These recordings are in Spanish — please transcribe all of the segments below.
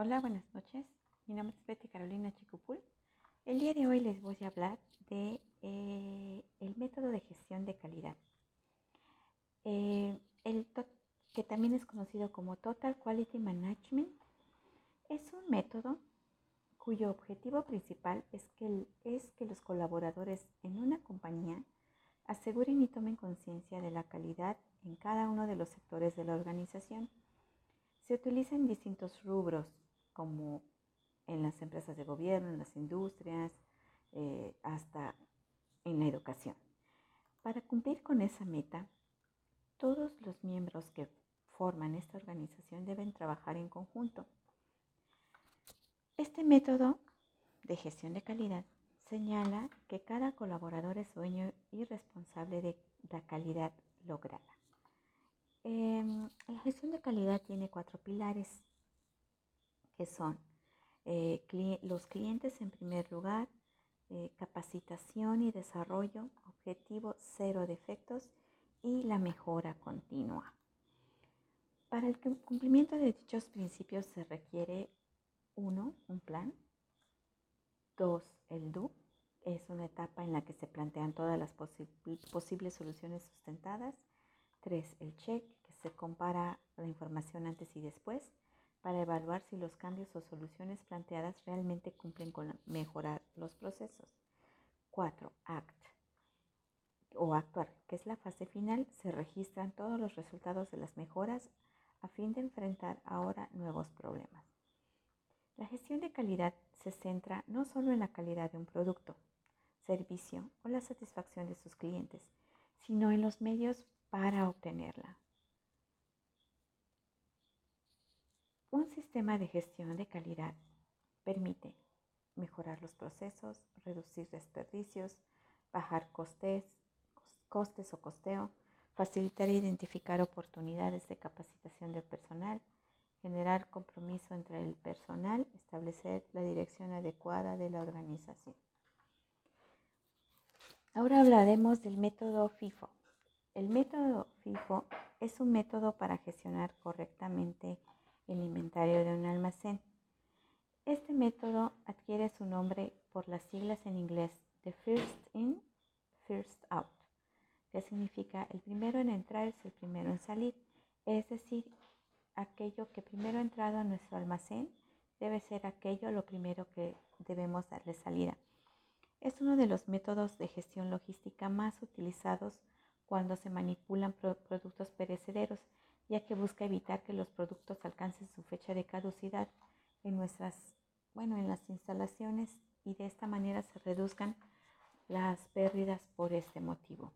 Hola, buenas noches. Mi nombre es Betty Carolina Chicupul. El día de hoy les voy a hablar de eh, el método de gestión de calidad, eh, el que también es conocido como Total Quality Management. Es un método cuyo objetivo principal es que, es que los colaboradores en una compañía aseguren y tomen conciencia de la calidad en cada uno de los sectores de la organización. Se utiliza distintos rubros, como en las empresas de gobierno, en las industrias, eh, hasta en la educación. Para cumplir con esa meta, todos los miembros que forman esta organización deben trabajar en conjunto. Este método de gestión de calidad señala que cada colaborador es dueño y responsable de la calidad lograda. Em, la gestión de calidad tiene cuatro pilares que son eh, los clientes en primer lugar, eh, capacitación y desarrollo, objetivo cero defectos y la mejora continua. Para el cumplimiento de dichos principios se requiere uno, un plan, dos, el DO, es una etapa en la que se plantean todas las posibles soluciones sustentadas, tres, el check, que se compara la información antes y después, para evaluar si los cambios o soluciones planteadas realmente cumplen con mejorar los procesos. 4. ACT o actuar, que es la fase final, se registran todos los resultados de las mejoras a fin de enfrentar ahora nuevos problemas. La gestión de calidad se centra no solo en la calidad de un producto, servicio o la satisfacción de sus clientes, sino en los medios para obtenerla. Un sistema de gestión de calidad permite mejorar los procesos, reducir desperdicios, bajar costes, costes o costeo, facilitar e identificar oportunidades de capacitación del personal, generar compromiso entre el personal, establecer la dirección adecuada de la organización. Ahora hablaremos del método FIFO. El método FIFO es un método para gestionar correctamente el inventario de un almacén. Este método adquiere su nombre por las siglas en inglés de First In, First Out, que significa el primero en entrar es el primero en salir, es decir, aquello que primero ha entrado a nuestro almacén debe ser aquello lo primero que debemos darle salida. Es uno de los métodos de gestión logística más utilizados cuando se manipulan productos perecederos ya que busca evitar que los productos alcancen su fecha de caducidad en nuestras, bueno, en las instalaciones y de esta manera se reduzcan las pérdidas por este motivo.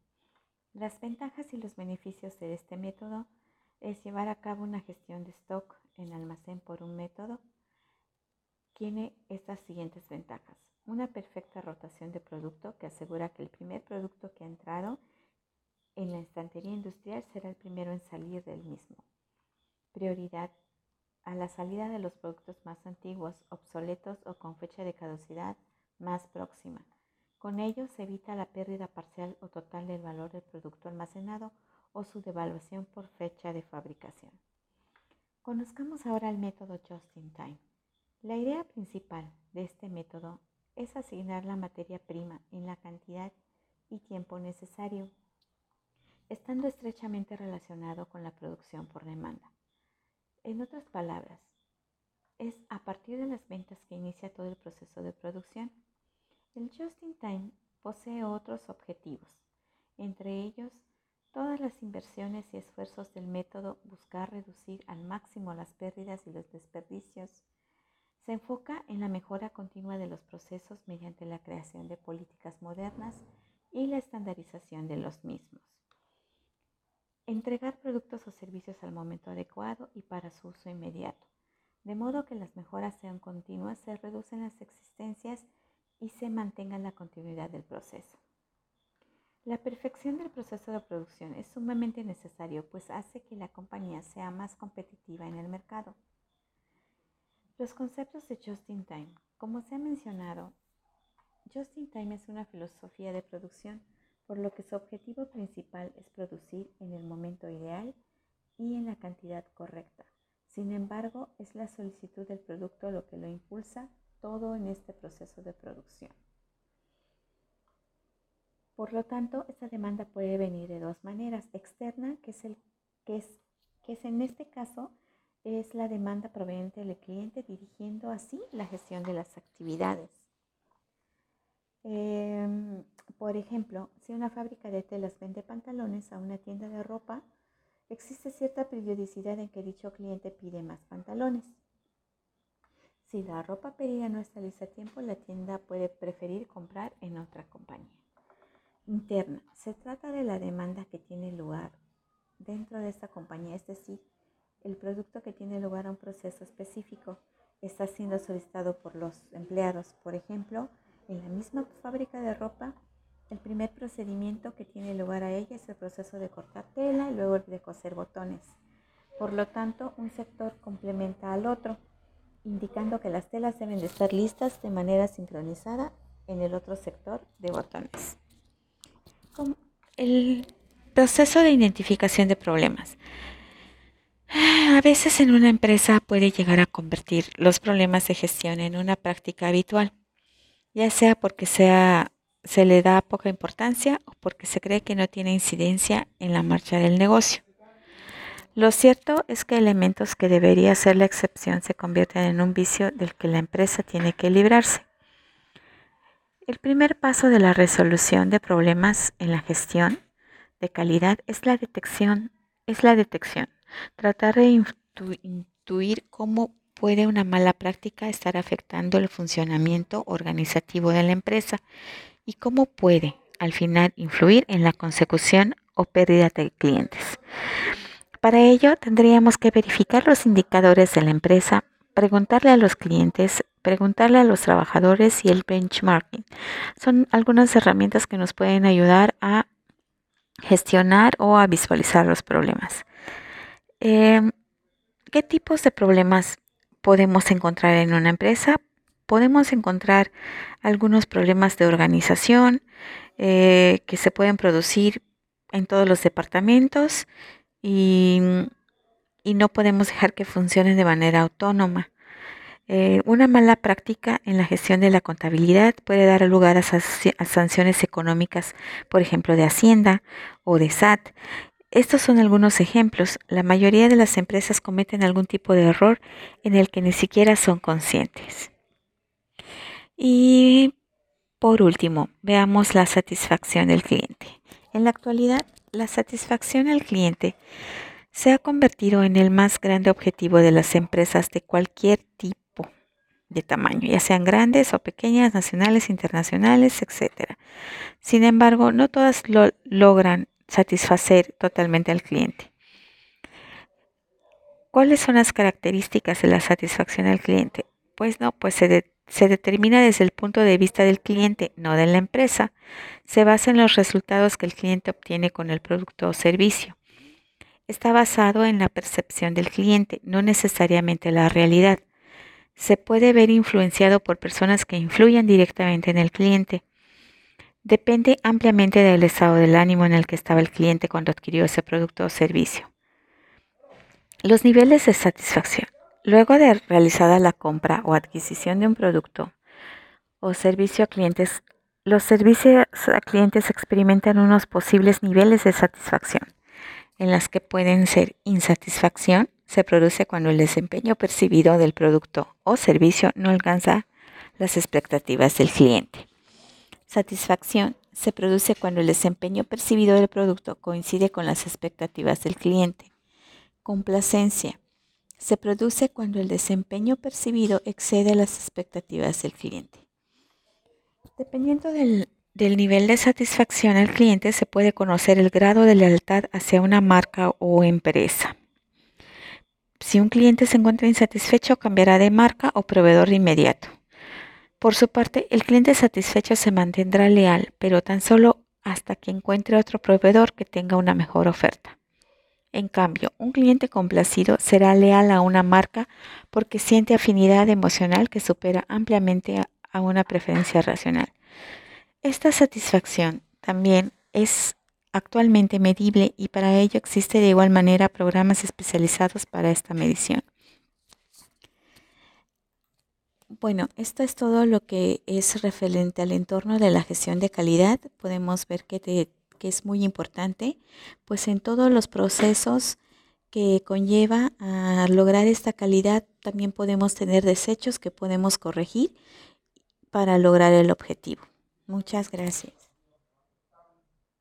Las ventajas y los beneficios de este método es llevar a cabo una gestión de stock en almacén por un método. Tiene estas siguientes ventajas. Una perfecta rotación de producto que asegura que el primer producto que ha entrado en la estantería industrial será el primero en salir del mismo. Prioridad a la salida de los productos más antiguos, obsoletos o con fecha de caducidad más próxima. Con ello se evita la pérdida parcial o total del valor del producto almacenado o su devaluación por fecha de fabricación. Conozcamos ahora el método Just in Time. La idea principal de este método es asignar la materia prima en la cantidad y tiempo necesario estando estrechamente relacionado con la producción por demanda. En otras palabras, es a partir de las ventas que inicia todo el proceso de producción. El Just in Time posee otros objetivos, entre ellos todas las inversiones y esfuerzos del método buscar reducir al máximo las pérdidas y los desperdicios. Se enfoca en la mejora continua de los procesos mediante la creación de políticas modernas y la estandarización de los mismos. Entregar productos o servicios al momento adecuado y para su uso inmediato, de modo que las mejoras sean continuas, se reducen las existencias y se mantenga la continuidad del proceso. La perfección del proceso de producción es sumamente necesario, pues hace que la compañía sea más competitiva en el mercado. Los conceptos de Just in Time. Como se ha mencionado, Just in Time es una filosofía de producción por lo que su objetivo principal es producir en el momento ideal y en la cantidad correcta, Sin embargo, es la solicitud del producto lo que lo impulsa todo en este proceso de producción. Por lo tanto, esta demanda puede venir de dos maneras. Externa, que es, que que es en este caso es la demanda proveniente del cliente dirigiendo así la gestión de las actividades. Em, por ejemplo, si una fábrica de telas vende pantalones a una tienda de ropa, existe cierta periodicidad en que dicho cliente pide más pantalones. Si la ropa pedida no está lista a tiempo, la tienda puede preferir comprar en otra compañía. Interna. Se trata de la demanda que tiene lugar dentro de esta compañía, es decir, el producto que tiene lugar a un proceso específico está siendo solicitado por los empleados. Por ejemplo, en la misma fábrica de ropa, el primer procedimiento que tiene lugar a ella es el proceso de cortar tela y luego el de coser botones. Por lo tanto, un sector complementa al otro, indicando que las telas deben de estar listas de manera sincronizada en el otro sector de botones. El proceso de identificación de problemas. A veces en una empresa puede llegar a convertir los problemas de gestión en una práctica habitual, ya sea porque sea, se le da poca importancia o porque se cree que no tiene incidencia en la marcha del negocio. Lo cierto es que elementos que debería ser la excepción se convierten en un vicio del que la empresa tiene que librarse. El primer paso de la resolución de problemas en la gestión de calidad es la detección, es la detección Tratar de intuir cómo puede una mala práctica estar afectando el funcionamiento organizativo de la empresa y cómo puede al final influir en la consecución o pérdida de clientes. Para ello tendríamos que verificar los indicadores de la empresa, preguntarle a los clientes, preguntarle a los trabajadores y el benchmarking. Son algunas herramientas que nos pueden ayudar a gestionar o a visualizar los problemas. Em, ¿Qué tipos de problemas podemos encontrar en una empresa? Podemos encontrar algunos problemas de organización eh, que se pueden producir en todos los departamentos y, no podemos dejar que funcionen de manera autónoma. Eh, una mala práctica en la gestión de la contabilidad puede dar lugar a, sanciones económicas, por ejemplo, de Hacienda o de SAT, estos son algunos ejemplos. La mayoría de las empresas cometen algún tipo de error en el que ni siquiera son conscientes. Y por último, veamos la satisfacción del cliente. En la actualidad, la satisfacción al cliente se ha convertido en el más grande objetivo de las empresas de cualquier tipo de tamaño, ya sean grandes o pequeñas, nacionales, internacionales, etc. Sin embargo, no todas lo logran satisfacer totalmente al cliente. ¿Cuáles son las características de la satisfacción al cliente? Pues no, pues se, se, determina desde el punto de vista del cliente, no de la empresa. Se basa en los resultados que el cliente obtiene con el producto o servicio. Está basado en la percepción del cliente, no necesariamente la realidad. Se puede ver influenciado por personas que influyen directamente en el cliente. Depende ampliamente del estado del ánimo en el que estaba el cliente cuando adquirió ese producto o servicio. Los niveles de satisfacción. Luego de realizada la compra o adquisición de un producto o servicio a clientes, los servicios a clientes experimentan unos posibles niveles de satisfacción, en las que pueden ser insatisfacción, se produce cuando el desempeño percibido del producto o servicio no alcanza las expectativas del cliente. Satisfacción se produce cuando el desempeño percibido del producto coincide con las expectativas del cliente. Complacencia se produce cuando el desempeño percibido excede las expectativas del cliente. Dependiendo del, nivel de satisfacción al cliente se puede conocer el grado de lealtad hacia una marca o empresa. Si un cliente se encuentra insatisfecho, cambiará de marca o proveedor de inmediato. Por su parte, el cliente satisfecho se mantendrá leal, pero tan solo hasta que encuentre otro proveedor que tenga una mejor oferta. En cambio, un cliente complacido será leal a una marca porque siente afinidad emocional que supera ampliamente a una preferencia racional. Esta satisfacción también es actualmente medible y para ello existe de igual manera programas especializados para esta medición. Bueno, esto es todo lo que es referente al entorno de la gestión de calidad. Podemos ver que, que es muy importante, pues en todos los procesos que conlleva a lograr esta calidad también podemos tener desechos que podemos corregir para lograr el objetivo. Muchas gracias.